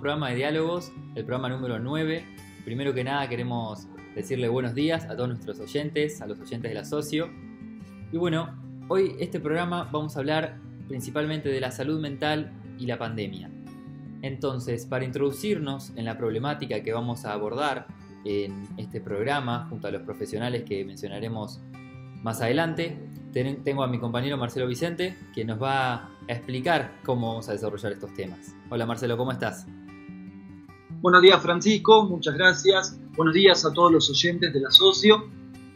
programa de diálogos, el programa número 9. Primero que nada queremos decirle buenos días a todos nuestros oyentes, a los oyentes de la Socio. Y bueno, hoy este programa vamos a hablar principalmente de la salud mental y la pandemia. Entonces, para introducirnos en la problemática que vamos a abordar en este programa, junto a los profesionales que mencionaremos más adelante, tengo a mi compañero Marcelo Vicente, que nos va a explicar cómo vamos a desarrollar estos temas. Hola Marcelo, ¿cómo estás? Buenos días Francisco, muchas gracias. Buenos días a todos los oyentes de la Socio.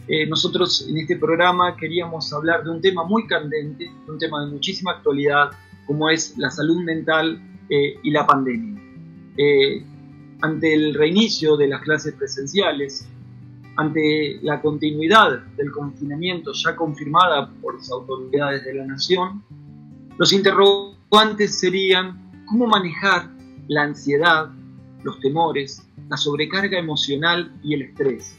Eh, nosotros en este programa queríamos hablar de un tema muy candente, de un tema de muchísima actualidad, como es la salud mental eh, y la pandemia. Eh, ante el reinicio de las clases presenciales, ante la continuidad del confinamiento ya confirmada por las autoridades de la nación, los interrogantes serían cómo manejar la ansiedad, los temores, la sobrecarga emocional y el estrés.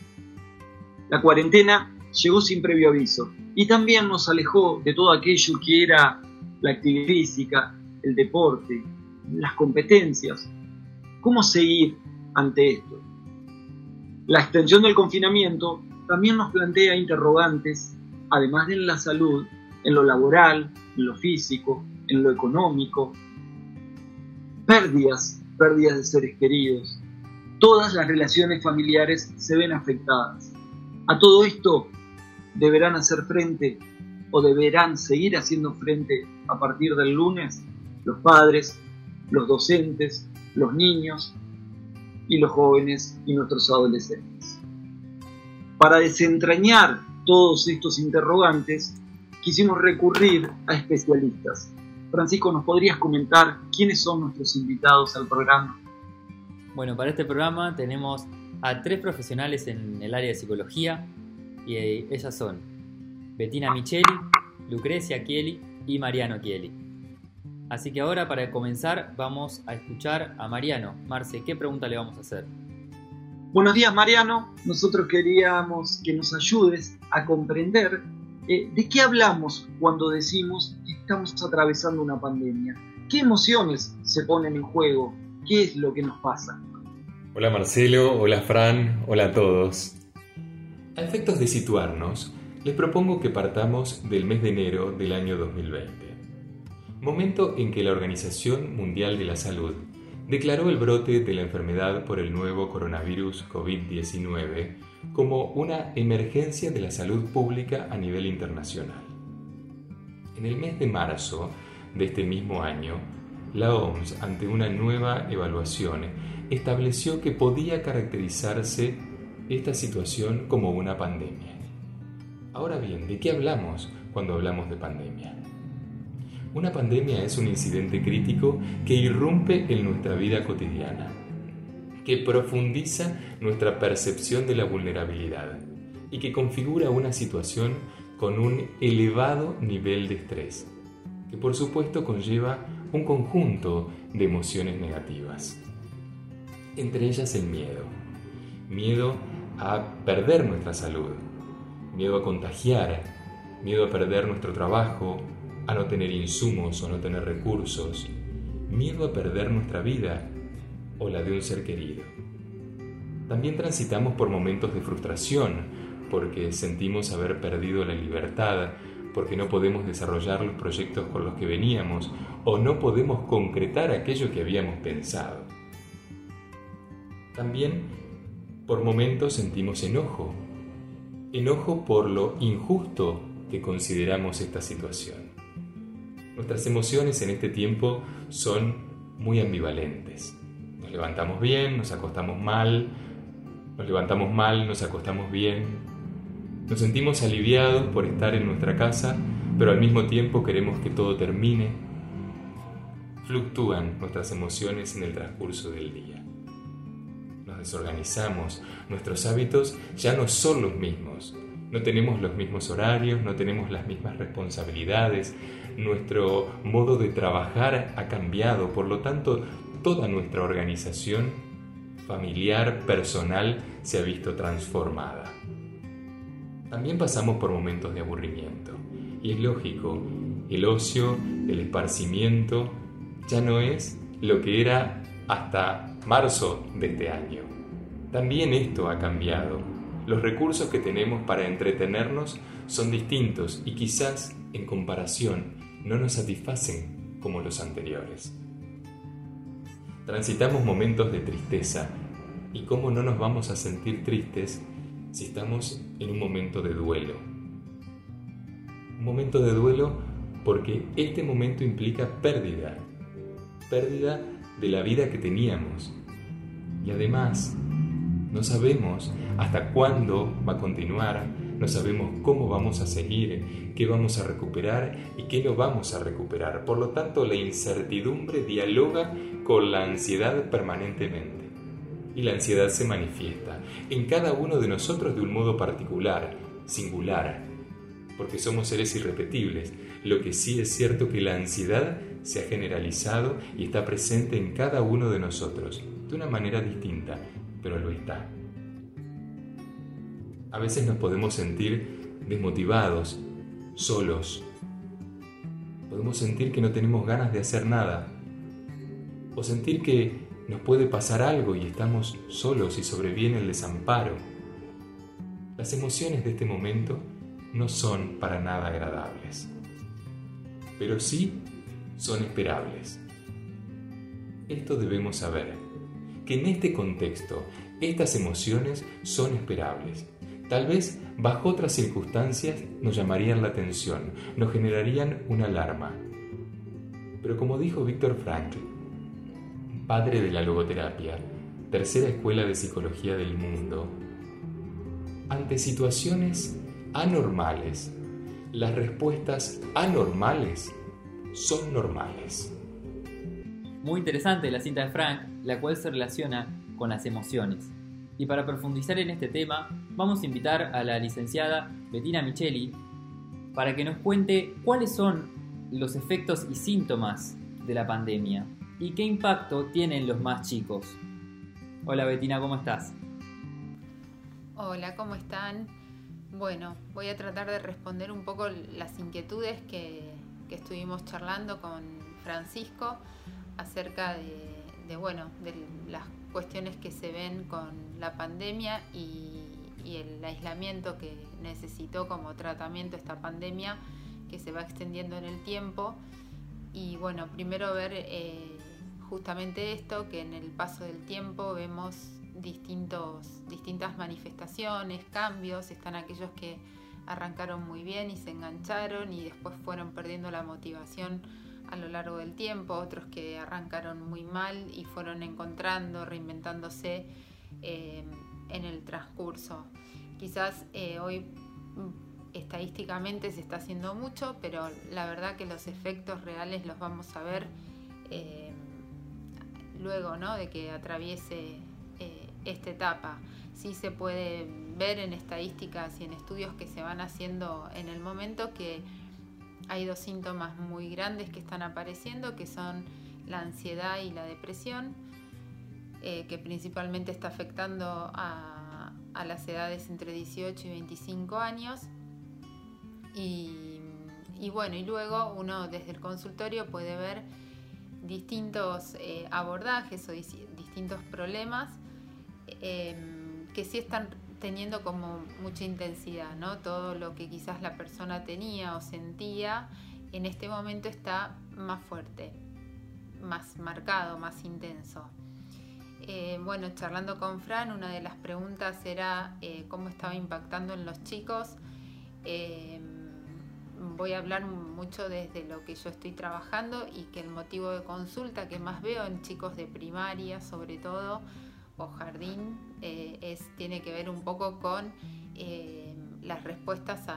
La cuarentena llegó sin previo aviso y también nos alejó de todo aquello que era la actividad física, el deporte, las competencias. ¿Cómo seguir ante esto? La extensión del confinamiento también nos plantea interrogantes, además de la salud, en lo laboral, en lo físico, en lo económico, pérdidas, pérdidas de seres queridos. Todas las relaciones familiares se ven afectadas. A todo esto deberán hacer frente o deberán seguir haciendo frente a partir del lunes los padres, los docentes, los niños, y los jóvenes y nuestros adolescentes. Para desentrañar todos estos interrogantes, quisimos recurrir a especialistas. Francisco, ¿nos podrías comentar quiénes son nuestros invitados al programa? Bueno, para este programa tenemos a tres profesionales en el área de psicología y eh, ellas son Bettina Micheli, Lucrecia Chieli y Mariano Chieli. Así que ahora para comenzar vamos a escuchar a Mariano. Marce, ¿qué pregunta le vamos a hacer? Buenos días Mariano, nosotros queríamos que nos ayudes a comprender eh, de qué hablamos cuando decimos estamos atravesando una pandemia. ¿Qué emociones se ponen en juego? ¿Qué es lo que nos pasa? Hola Marcelo, hola Fran, hola a todos. A efectos de situarnos, les propongo que partamos del mes de enero del año 2020 momento en que la Organización Mundial de la Salud declaró el brote de la enfermedad por el nuevo coronavirus COVID-19 como una emergencia de la salud pública a nivel internacional. En el mes de marzo de este mismo año, la OMS, ante una nueva evaluación, estableció que podía caracterizarse esta situación como una pandemia. Ahora bien, ¿de qué hablamos cuando hablamos de pandemia? Una pandemia es un incidente crítico que irrumpe en nuestra vida cotidiana, que profundiza nuestra percepción de la vulnerabilidad y que configura una situación con un elevado nivel de estrés, que por supuesto conlleva un conjunto de emociones negativas. Entre ellas el miedo. Miedo a perder nuestra salud, miedo a contagiar, miedo a perder nuestro trabajo, a no tener insumos o no tener recursos, miedo a perder nuestra vida o la de un ser querido. También transitamos por momentos de frustración porque sentimos haber perdido la libertad, porque no podemos desarrollar los proyectos con los que veníamos o no podemos concretar aquello que habíamos pensado. También por momentos sentimos enojo, enojo por lo injusto que consideramos esta situación. Nuestras emociones en este tiempo son muy ambivalentes. Nos levantamos bien, nos acostamos mal, nos levantamos mal, nos acostamos bien. Nos sentimos aliviados por estar en nuestra casa, pero al mismo tiempo queremos que todo termine. Fluctúan nuestras emociones en el transcurso del día. Nos desorganizamos, nuestros hábitos ya no son los mismos. No tenemos los mismos horarios, no tenemos las mismas responsabilidades, nuestro modo de trabajar ha cambiado, por lo tanto, toda nuestra organización familiar, personal, se ha visto transformada. También pasamos por momentos de aburrimiento, y es lógico, el ocio, el esparcimiento, ya no es lo que era hasta marzo de este año. También esto ha cambiado. Los recursos que tenemos para entretenernos son distintos y quizás, en comparación, no nos satisfacen como los anteriores. Transitamos momentos de tristeza y cómo no nos vamos a sentir tristes si estamos en un momento de duelo. Un momento de duelo porque este momento implica pérdida, pérdida de la vida que teníamos. Y además, no sabemos hasta cuándo va a continuar, no sabemos cómo vamos a seguir, qué vamos a recuperar y qué no vamos a recuperar. Por lo tanto, la incertidumbre dialoga con la ansiedad permanentemente. Y la ansiedad se manifiesta en cada uno de nosotros de un modo particular, singular, porque somos seres irrepetibles. Lo que sí es cierto que la ansiedad se ha generalizado y está presente en cada uno de nosotros, de una manera distinta, pero lo está. A veces nos podemos sentir desmotivados, solos. Podemos sentir que no tenemos ganas de hacer nada. O sentir que nos puede pasar algo y estamos solos y sobreviene el desamparo. Las emociones de este momento no son para nada agradables, pero sí son esperables. Esto debemos saber, que en este contexto estas emociones son esperables Tal vez bajo otras circunstancias nos llamarían la atención, nos generarían una alarma. Pero como dijo Víctor Frankl, padre de la logoterapia, tercera escuela de psicología del mundo, ante situaciones anormales, las respuestas anormales son normales. Muy interesante la cinta de Frank, la cual se relaciona con las emociones. Y para profundizar en este tema, vamos a invitar a la licenciada Bettina Micheli para que nos cuente cuáles son los efectos y síntomas de la pandemia y qué impacto tienen los más chicos. Hola Bettina, ¿cómo estás? Hola, ¿cómo están? Bueno, voy a tratar de responder un poco las inquietudes que, estuvimos charlando con Francisco acerca de, de, bueno, de las cuestiones que se ven con la pandemia y, el aislamiento que necesitó como tratamiento esta pandemia que se va extendiendo en el tiempo. Y bueno, primero ver eh, justamente esto, que en el paso del tiempo vemos distintos, distintas manifestaciones, cambios, están aquellos que arrancaron muy bien y se engancharon y después fueron perdiendo la motivación a lo largo del tiempo, otros que arrancaron muy mal y fueron encontrando, reinventándose eh, en el transcurso. Quizás eh, hoy mm, estadísticamente se está haciendo mucho, pero la verdad que los efectos reales los vamos a ver eh, luego ¿no? de que atraviese esta etapa. Sí se puede ver en estadísticas y en estudios que se van haciendo en el momento que hay dos síntomas muy grandes que están apareciendo, que son la ansiedad y la depresión, eh, que principalmente está afectando a, las edades entre 18 y 25 años. Y, bueno, y luego uno desde el consultorio puede ver distintos eh, abordajes o distintos problemas eh, que sí están teniendo como mucha intensidad, ¿no? Todo lo que quizás la persona tenía o sentía, en este momento está más fuerte, más marcado, más intenso. Eh, bueno, charlando con Fran, una de las preguntas era eh, cómo estaba impactando en los chicos. Eh, voy a hablar mucho desde lo que yo estoy trabajando y que el motivo de consulta que más veo en chicos de primaria, sobre todo, o jardín eh, es, tiene que ver un poco con eh, las respuestas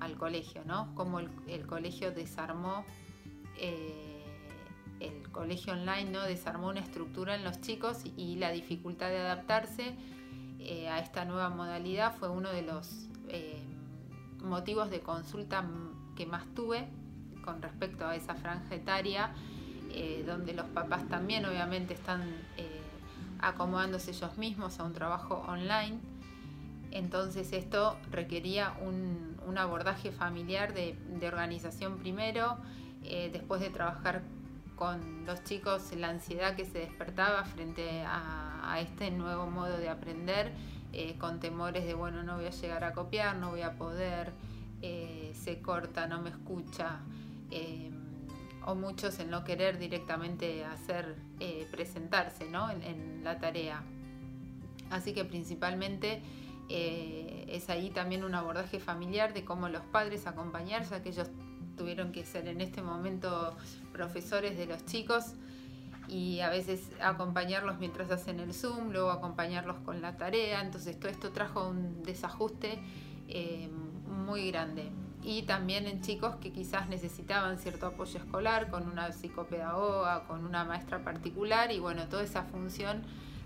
al colegio, ¿no? Cómo el, colegio desarmó, eh, el colegio online, ¿no? Desarmó una estructura en los chicos y la dificultad de adaptarse a esta nueva modalidad fue uno de los motivos de consulta que más tuve con respecto a esa franja etaria, donde los papás también obviamente están acomodándose ellos mismos a un trabajo online. Entonces esto requería un, abordaje familiar de, organización primero, eh, después de trabajar con los chicos la ansiedad que se despertaba frente a, este nuevo modo de aprender, eh, con temores de, bueno, no voy a llegar a copiar, no voy a poder, eh, se corta, no me escucha, eh, o muchos en no querer directamente hacer, presentarse ¿no? en, la tarea. Así que principalmente es ahí también un abordaje familiar de cómo los padres acompañarse, aquellos tuvieron que ser en este momento profesores de los chicos y a veces acompañarlos mientras hacen el Zoom, luego acompañarlos con la tarea. Entonces todo esto trajo un desajuste eh, muy grande. Y también en chicos que quizás necesitaban cierto apoyo escolar con una psicopedagoga, con una maestra particular y bueno, toda esa función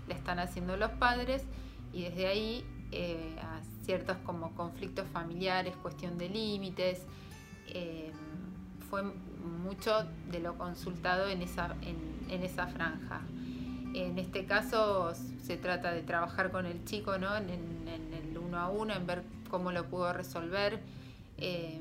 la están haciendo los padres y desde ahí eh, a ciertos como conflictos familiares, cuestión de límites, eh, fue mucho de lo consultado en esa, en, esa franja. En este caso se trata de trabajar con el chico ¿no? en, el uno a uno, en ver cómo lo pudo resolver. Eh,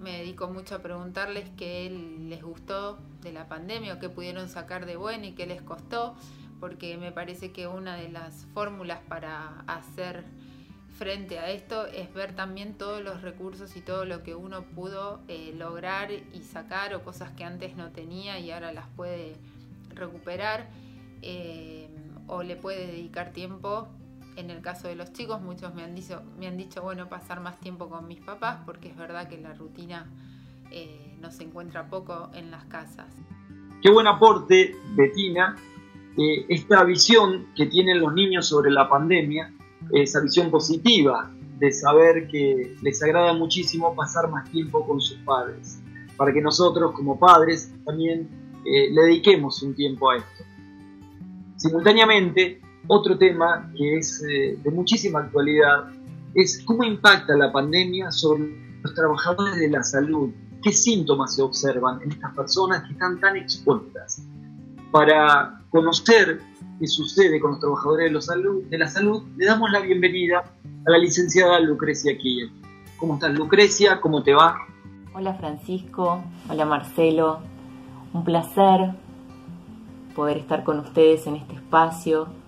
me dedico mucho a preguntarles qué les gustó de la pandemia o qué pudieron sacar de bueno y qué les costó, porque me parece que una de las fórmulas para hacer frente a esto es ver también todos los recursos y todo lo que uno pudo eh, lograr y sacar o cosas que antes no tenía y ahora las puede recuperar eh, o le puede dedicar tiempo. En el caso de los chicos, muchos me han dicho, me han dicho bueno, pasar más tiempo con mis papás porque es verdad que la rutina eh, no se encuentra poco en las casas. Qué buen aporte, Betina, esta visión que tienen los niños sobre la pandemia esa visión positiva de saber que les agrada muchísimo pasar más tiempo con sus padres, para que nosotros como padres también eh, le dediquemos un tiempo a esto. Simultáneamente, otro tema que es eh, de muchísima actualidad es cómo impacta la pandemia sobre los trabajadores de la salud, qué síntomas se observan en estas personas que están tan expuestas. Para conocer qué sucede con los trabajadores de, salud, de la salud, le damos la bienvenida a la licenciada Lucrecia Kiev. ¿Cómo estás Lucrecia? ¿Cómo te va? Hola Francisco, hola Marcelo, un placer poder estar con ustedes en este espacio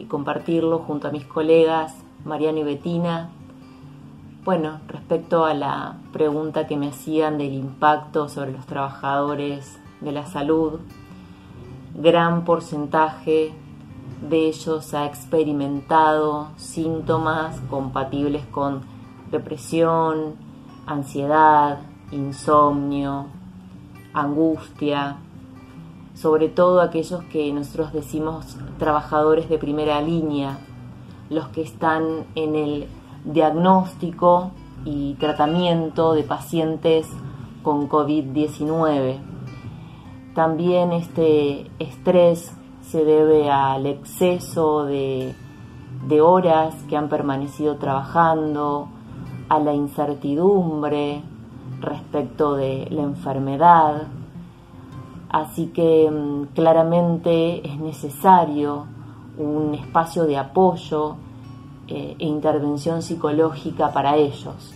y compartirlo junto a mis colegas Mariano y Betina. Bueno, respecto a la pregunta que me hacían del impacto sobre los trabajadores de la salud, gran porcentaje de ellos ha experimentado síntomas compatibles con depresión, ansiedad, insomnio, angustia, sobre todo aquellos que nosotros decimos trabajadores de primera línea, los que están en el diagnóstico y tratamiento de pacientes con COVID-19. También este estrés se debe al exceso de, horas que han permanecido trabajando, a la incertidumbre respecto de la enfermedad. Así que mm, claramente es necesario un espacio de apoyo eh, e intervención psicológica para ellos.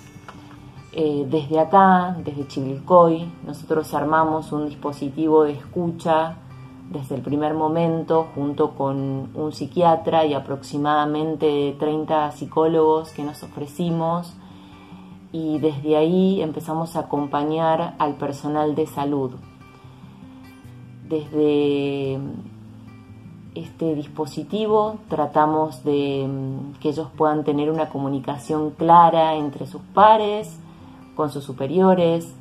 Eh, desde acá, desde Chivilcoy, nosotros armamos un dispositivo de escucha desde el primer momento junto con un psiquiatra y aproximadamente 30 psicólogos que nos ofrecimos y desde ahí empezamos a acompañar al personal de salud. Desde este dispositivo tratamos de mm, que ellos puedan tener una comunicación clara entre sus pares, con sus superiores,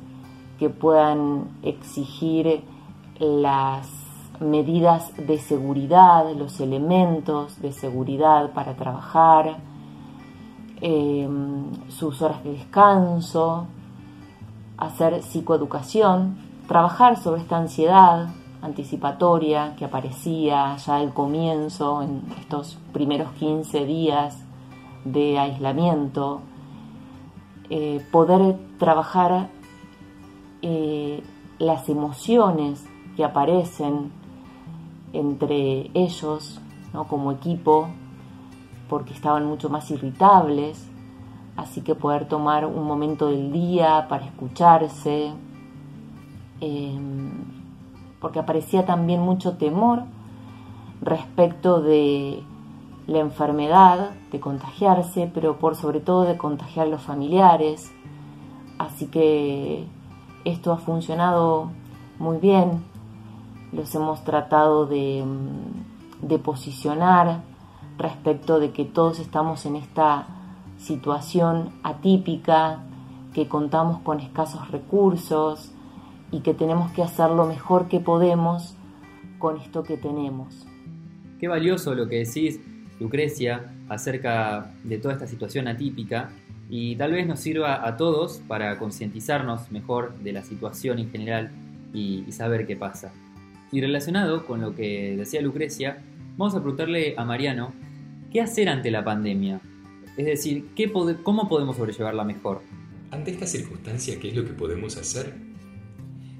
que puedan exigir las medidas de seguridad, los elementos de seguridad para trabajar, em, sus horas de descanso, hacer psicoeducación, trabajar sobre esta ansiedad anticipatoria que aparecía ya al comienzo, en estos primeros 15 días de aislamiento, eh, poder trabajar eh, las emociones que aparecen entre ellos ¿no? como equipo porque estaban mucho más irritables, así que poder tomar un momento del día para escucharse, em, porque aparecía también mucho temor respecto de la enfermedad, de contagiarse, pero por sobre todo de contagiar a los familiares. Así que esto ha funcionado muy bien, los hemos tratado de, de posicionar respecto de que todos estamos en esta situación atípica, que contamos con escasos recursos y que tenemos que hacer lo mejor que podemos con esto que tenemos. Qué valioso lo que decís, Lucrecia, acerca de toda esta situación atípica y tal vez nos sirva a todos para concientizarnos mejor de la situación en general y, saber qué pasa. Y relacionado con lo que decía Lucrecia, vamos a preguntarle a Mariano qué hacer ante la pandemia. Es decir, ¿qué ¿cómo podemos sobrellevarla mejor? Ante esta circunstancia, ¿qué es lo que podemos hacer?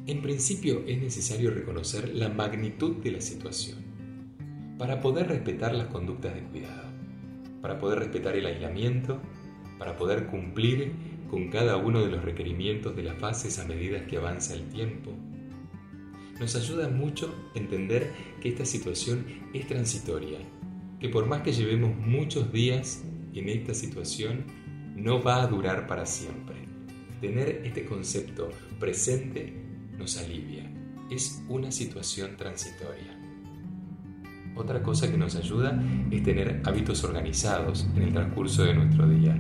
En principio es necesario reconocer la magnitud de la situación para poder respetar las conductas de cuidado, para poder respetar el aislamiento, para poder cumplir con cada uno de los requerimientos de las fases a medida que avanza el tiempo. Nos ayuda mucho entender que esta situación es transitoria, que por más que llevemos muchos días en esta situación, no va a durar para siempre. Tener este concepto presente nos alivia. Es una situación transitoria. Otra cosa que nos ayuda es tener hábitos organizados en el transcurso de nuestro día.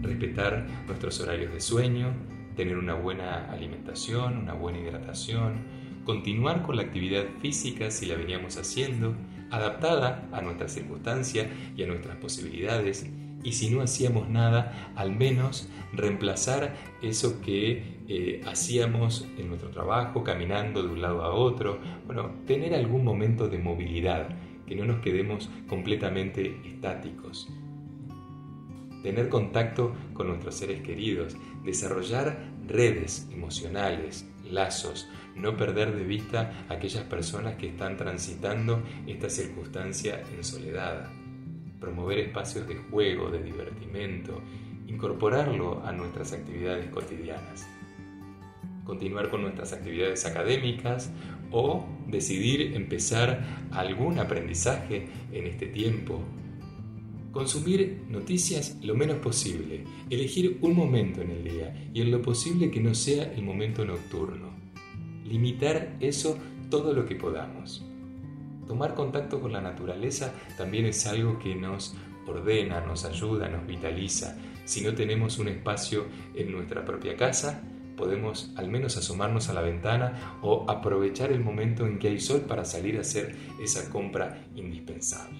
Respetar nuestros horarios de sueño, tener una buena alimentación, una buena hidratación, continuar con la actividad física si la veníamos haciendo, adaptada a nuestras circunstancias y a nuestras posibilidades y si no hacíamos nada, al menos reemplazar eso que eh, hacíamos en nuestro trabajo, caminando de un lado a otro, bueno, tener algún momento de movilidad, que no nos quedemos completamente estáticos. Tener contacto con nuestros seres queridos, desarrollar redes emocionales, lazos, no perder de vista a aquellas personas que están transitando esta circunstancia en soledad promover espacios de juego, de divertimento, incorporarlo a nuestras actividades cotidianas, continuar con nuestras actividades académicas o decidir empezar algún aprendizaje en este tiempo. Consumir noticias lo menos posible, elegir un momento en el día y en lo posible que no sea el momento nocturno. Limitar eso todo lo que podamos. Tomar contacto con la naturaleza también es algo que nos ordena, nos ayuda, nos vitaliza. Si no tenemos un espacio en nuestra propia casa, podemos al menos asomarnos a la ventana o aprovechar el momento en que hay sol para salir a hacer esa compra indispensable.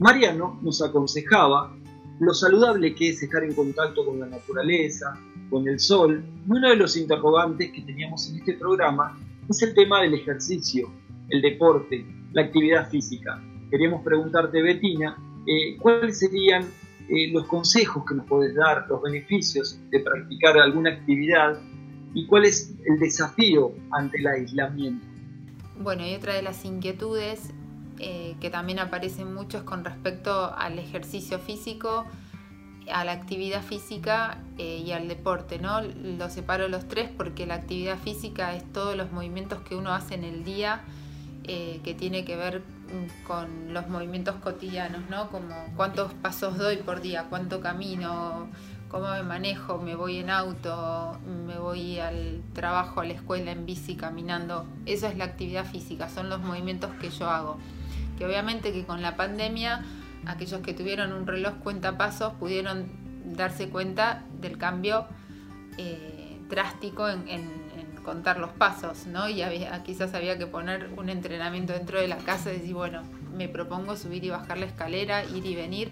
Mariano nos aconsejaba lo saludable que es estar en contacto con la naturaleza, con el sol. Uno de los interrogantes que teníamos en este programa es el tema del ejercicio, el deporte, la actividad física. Queríamos preguntarte, Betina, eh, ¿cuáles serían eh, los consejos que nos puedes dar, los beneficios de practicar alguna actividad y cuál es el desafío ante el aislamiento? Bueno, y otra de las inquietudes eh, que también aparecen muchos con respecto al ejercicio físico, a la actividad física y al deporte, ¿no? Lo separo los tres porque la actividad física es todos los movimientos que uno hace en el día eh, que tiene que ver con los movimientos cotidianos, ¿no? Como cuántos pasos doy por día, cuánto camino, cómo me manejo, me voy en auto, me voy al trabajo, a la escuela en bici, caminando. Eso es la actividad física, son los movimientos que yo hago. Que obviamente que con la pandemia, aquellos que tuvieron un reloj cuenta pasos pudieron darse cuenta del cambio eh, drástico en contar los pasos, ¿no? Y había, quizás había que poner un entrenamiento dentro de la casa y decir, bueno, me propongo subir y bajar la escalera, ir y venir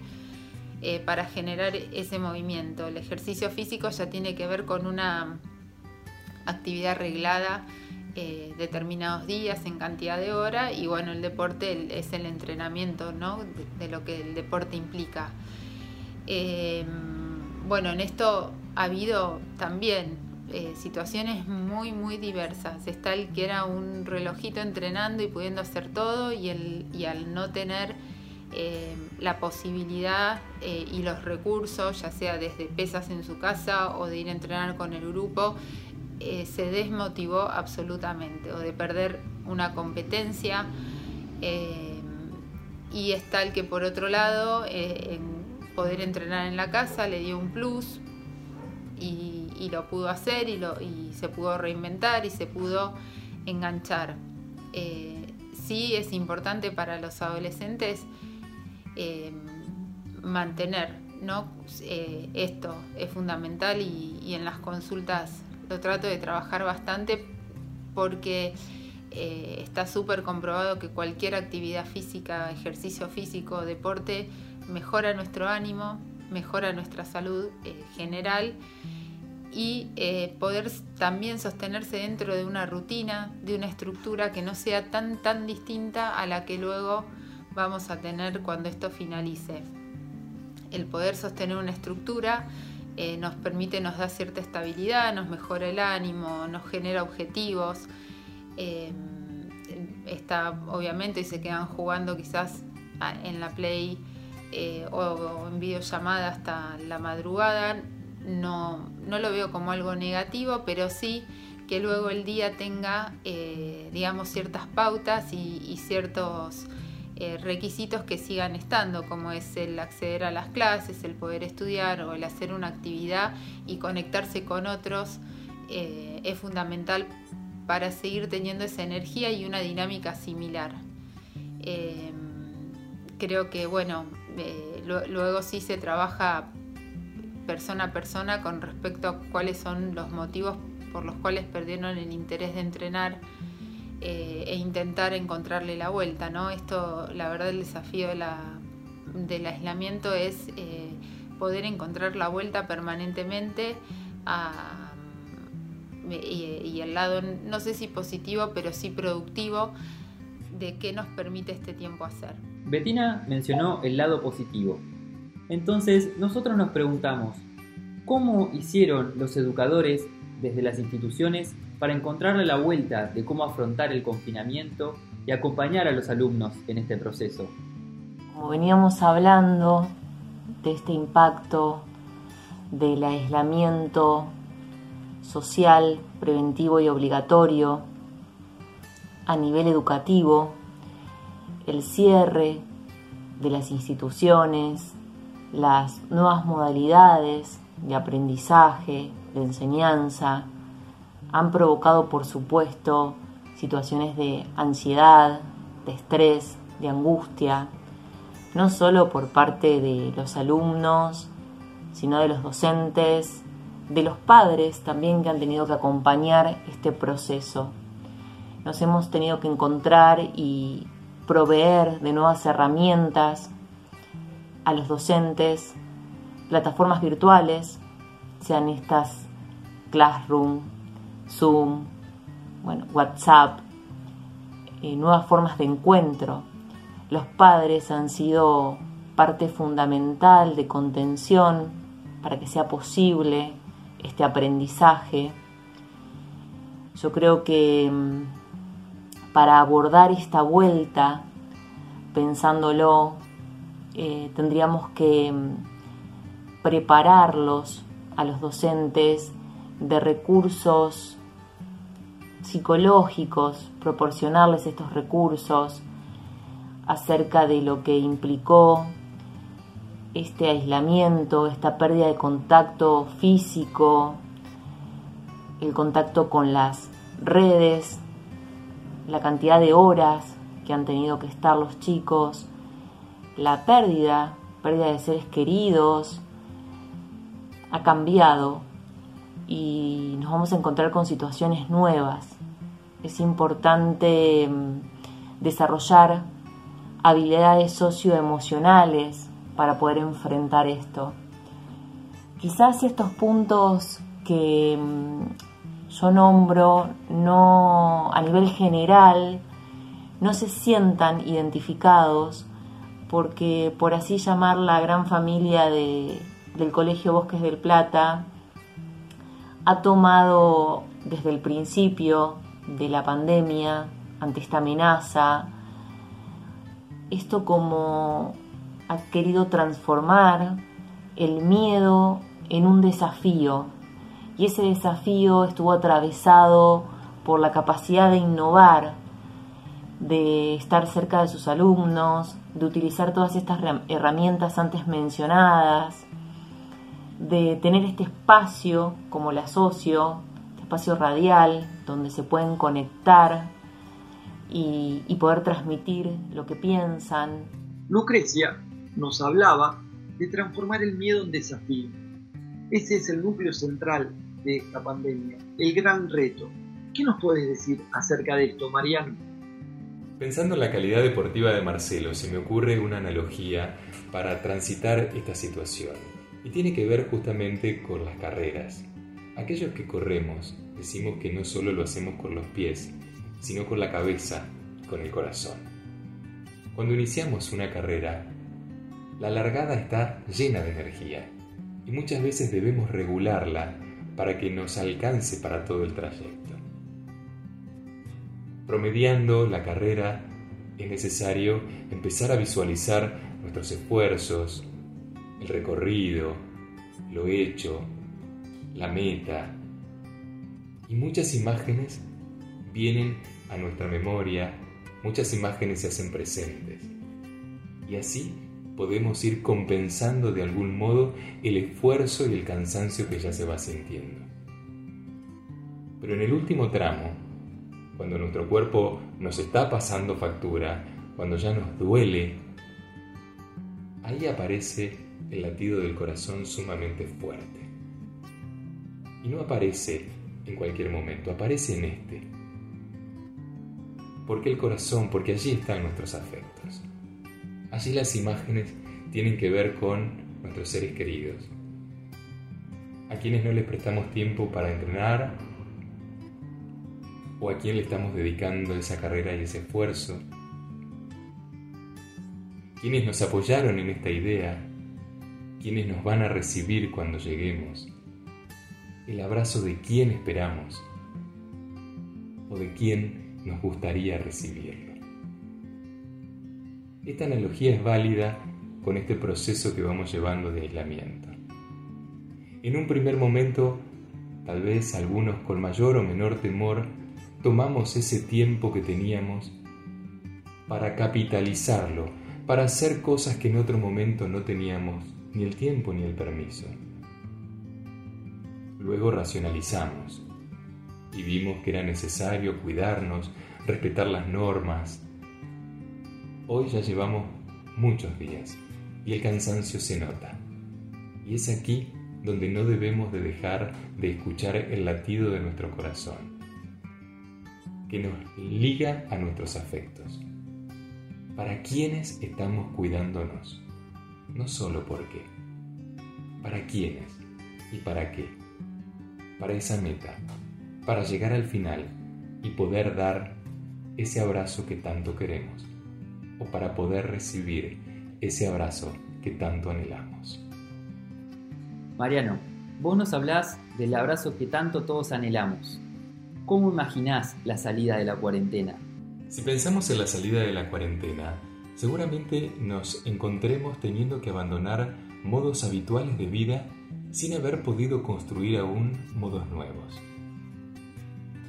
eh, para generar ese movimiento. El ejercicio físico ya tiene que ver con una actividad reglada eh, determinados días en cantidad de horas y bueno, el deporte es el entrenamiento, ¿no? De, lo que el deporte implica. Eh, bueno, en esto ha habido también eh, situaciones muy, muy diversas. Está el que era un relojito entrenando y pudiendo hacer todo y, el, y al no tener eh, la posibilidad eh, y los recursos, ya sea desde pesas en su casa o de ir a entrenar con el grupo, se desmotivó absolutamente o de perder una competencia. Y está el que por otro lado, en poder entrenar en la casa le dio un plus y, lo pudo hacer y, y se pudo reinventar y se pudo enganchar. sí es importante para los adolescentes mantener ¿no? Eh, esto es fundamental y, en las consultas lo trato de trabajar bastante porque eh, está súper comprobado que cualquier actividad física, ejercicio físico, deporte, mejora nuestro ánimo, mejora nuestra salud eh, general y poder también sostenerse dentro de una rutina, de una estructura que no sea tan, tan distinta a la que luego vamos a tener cuando esto finalice el poder sostener una estructura eh, nos permite, nos da cierta estabilidad, nos mejora el ánimo, nos genera objetivos. Eh, está obviamente y se quedan jugando quizás en la play eh, o, en videollamada hasta la madrugada. No, no lo veo como algo negativo, pero sí que luego el día tenga, digamos, ciertas pautas y ciertos eh, requisitos que sigan estando, como es el acceder a las clases, el poder estudiar o el hacer una actividad y conectarse con otros, eh, es fundamental para seguir teniendo esa energía y una dinámica similar. Eh, creo que, bueno, luego sí se trabaja persona a persona con respecto a cuáles son los motivos por los cuales perdieron el interés de entrenar eh, e intentar encontrarle la vuelta, ¿no? Esto, la verdad, el desafío del aislamiento es eh, poder encontrar la vuelta permanentemente y, el lado, no sé si positivo, pero sí productivo de qué nos permite este tiempo hacer. Betina mencionó el lado positivo. Entonces, nosotros nos preguntamos, ¿cómo hicieron los educadores desde las instituciones para encontrarle la vuelta de cómo afrontar el confinamiento y acompañar a los alumnos en este proceso. Como veníamos hablando de este impacto del aislamiento social, preventivo y obligatorio a nivel educativo, el cierre de las instituciones, las nuevas modalidades de aprendizaje, de enseñanza, han provocado, por supuesto, situaciones de ansiedad, de estrés, de angustia, no solo por parte de los alumnos, sino de los docentes, de los padres también que han tenido que acompañar este proceso. Nos hemos tenido que encontrar y proveer de nuevas herramientas a los docentes, plataformas virtuales, sean estas Classroom, Zoom, bueno, WhatsApp, eh, nuevas formas de encuentro. Los padres han sido parte fundamental de contención para que sea posible este aprendizaje. Yo creo que mm, para abordar esta vuelta, pensándolo, eh, tendríamos que mm, prepararlos a los docentes de recursos psicológicos, proporcionarles estos recursos acerca de lo que implicó este aislamiento, esta pérdida de contacto físico, el contacto con las redes, la cantidad de horas que han tenido que estar los chicos, la pérdida, pérdida de seres queridos, ha cambiado y nos vamos a encontrar con situaciones nuevas es importante mm, desarrollar habilidades socioemocionales para poder enfrentar esto. Quizás estos puntos que mm, yo nombro no a nivel general no se sientan identificados porque por así llamar la gran familia de, del Colegio Bosques del Plata ha tomado desde el principio de la pandemia, ante esta amenaza, esto como ha querido transformar el miedo en un desafío y ese desafío estuvo atravesado por la capacidad de innovar, de estar cerca de sus alumnos, de utilizar todas estas herramientas antes mencionadas, de tener este espacio como la socio, este espacio radial, donde se pueden conectar y, y poder transmitir lo que piensan. Lucrecia nos hablaba de transformar el miedo en desafío. Ese es el núcleo central de esta pandemia, el gran reto. ¿Qué nos puedes decir acerca de esto, Mariano? Pensando en la calidad deportiva de Marcelo, se me ocurre una analogía para transitar esta situación. Y tiene que ver justamente con las carreras. Aquellos que corremos decimos que no solo lo hacemos con los pies, sino con la cabeza con el corazón. Cuando iniciamos una carrera, la largada está llena de energía y muchas veces debemos regularla para que nos alcance para todo el trayecto. Promediando la carrera es necesario empezar a visualizar nuestros esfuerzos, el recorrido, lo hecho, la meta. Y muchas imágenes vienen a nuestra memoria, muchas imágenes se hacen presentes. Y así podemos ir compensando de algún modo el esfuerzo y el cansancio que ya se va sintiendo. Pero en el último tramo, cuando nuestro cuerpo nos está pasando factura, cuando ya nos duele, ahí aparece el latido del corazón sumamente fuerte. Y no aparece en cualquier momento, aparece en este. Porque el corazón, porque allí están nuestros afectos. Allí las imágenes tienen que ver con nuestros seres queridos, a quienes no les prestamos tiempo para entrenar o a quien le estamos dedicando esa carrera y ese esfuerzo, quienes nos apoyaron en esta idea, quienes nos van a recibir cuando lleguemos, el abrazo de quien esperamos o de quien nos gustaría recibirlo. Esta analogía es válida con este proceso que vamos llevando de aislamiento. En un primer momento, tal vez algunos con mayor o menor temor, tomamos ese tiempo que teníamos para capitalizarlo, para hacer cosas que en otro momento no teníamos ni el tiempo ni el permiso. Luego racionalizamos y vimos que era necesario cuidarnos, respetar las normas, Hoy ya llevamos muchos días y el cansancio se nota. Y es aquí donde no debemos de dejar de escuchar el latido de nuestro corazón, que nos liga a nuestros afectos. ¿Para quiénes estamos cuidándonos? No solo por qué. ¿Para quiénes y para qué? Para esa meta, para llegar al final y poder dar ese abrazo que tanto queremos o para poder recibir ese abrazo que tanto anhelamos. Mariano, vos nos hablás del abrazo que tanto todos anhelamos. ¿Cómo imaginás la salida de la cuarentena? Si pensamos en la salida de la cuarentena, seguramente nos encontremos teniendo que abandonar modos habituales de vida sin haber podido construir aún modos nuevos.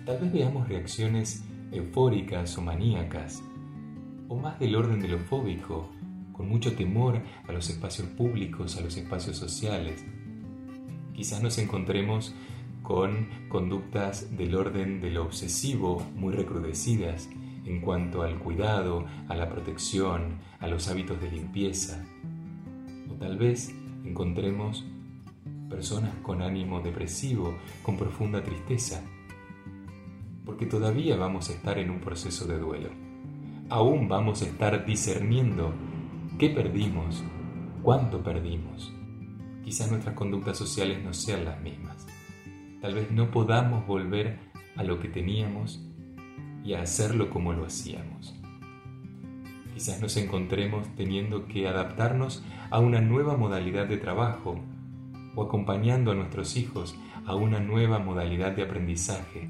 Tal vez veamos reacciones eufóricas o maníacas o más del orden de lo fóbico, con mucho temor a los espacios públicos, a los espacios sociales. Quizás nos encontremos con conductas del orden de lo obsesivo muy recrudecidas en cuanto al cuidado, a la protección, a los hábitos de limpieza. O tal vez encontremos personas con ánimo depresivo, con profunda tristeza, porque todavía vamos a estar en un proceso de duelo aún vamos a estar discerniendo qué perdimos, cuánto perdimos. Quizás nuestras conductas sociales no sean las mismas. Tal vez no podamos volver a lo que teníamos y a hacerlo como lo hacíamos. Quizás nos encontremos teniendo que adaptarnos a una nueva modalidad de trabajo o acompañando a nuestros hijos a una nueva modalidad de aprendizaje.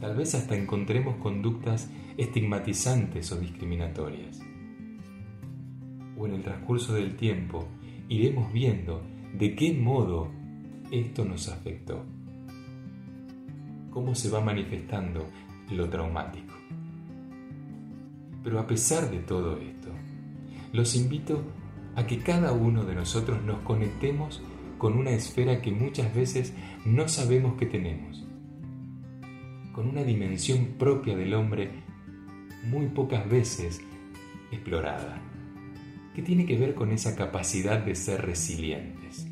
Tal vez hasta encontremos conductas estigmatizantes o discriminatorias. O en el transcurso del tiempo iremos viendo de qué modo esto nos afectó. Cómo se va manifestando lo traumático. Pero a pesar de todo esto, los invito a que cada uno de nosotros nos conectemos con una esfera que muchas veces no sabemos que tenemos, con una dimensión propia del hombre muy pocas veces explorada, que tiene que ver con esa capacidad de ser resilientes,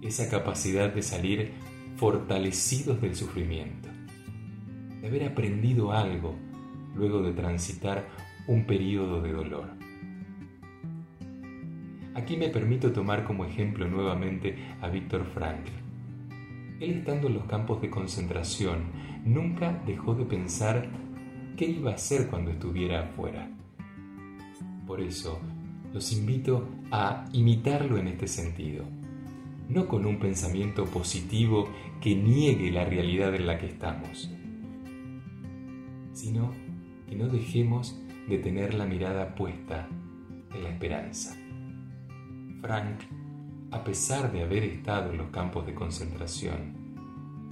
esa capacidad de salir fortalecidos del sufrimiento, de haber aprendido algo luego de transitar un periodo de dolor. Aquí me permito tomar como ejemplo nuevamente a Víctor Frankl. Él estando en los campos de concentración nunca dejó de pensar qué iba a hacer cuando estuviera afuera. Por eso, los invito a imitarlo en este sentido, no con un pensamiento positivo que niegue la realidad en la que estamos, sino que no dejemos de tener la mirada puesta en la esperanza. Frank, a pesar de haber estado en los campos de concentración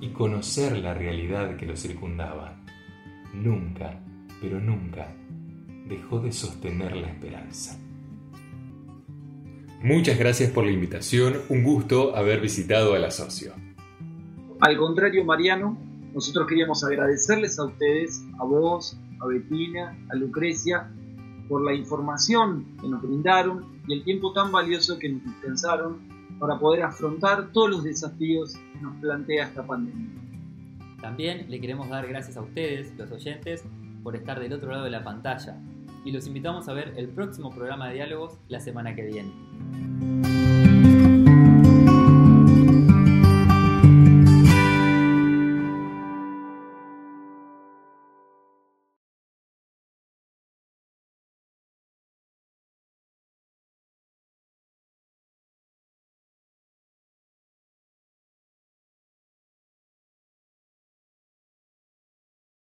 y conocer la realidad que lo circundaba, nunca, pero nunca, dejó de sostener la esperanza. Muchas gracias por la invitación, un gusto haber visitado al asocio. Al contrario, Mariano, nosotros queríamos agradecerles a ustedes, a vos, a Betina, a Lucrecia, por la información que nos brindaron y el tiempo tan valioso que nos dispensaron para poder afrontar todos los desafíos que nos plantea esta pandemia. También le queremos dar gracias a ustedes, los oyentes, por estar del otro lado de la pantalla y los invitamos a ver el próximo programa de diálogos la semana que viene.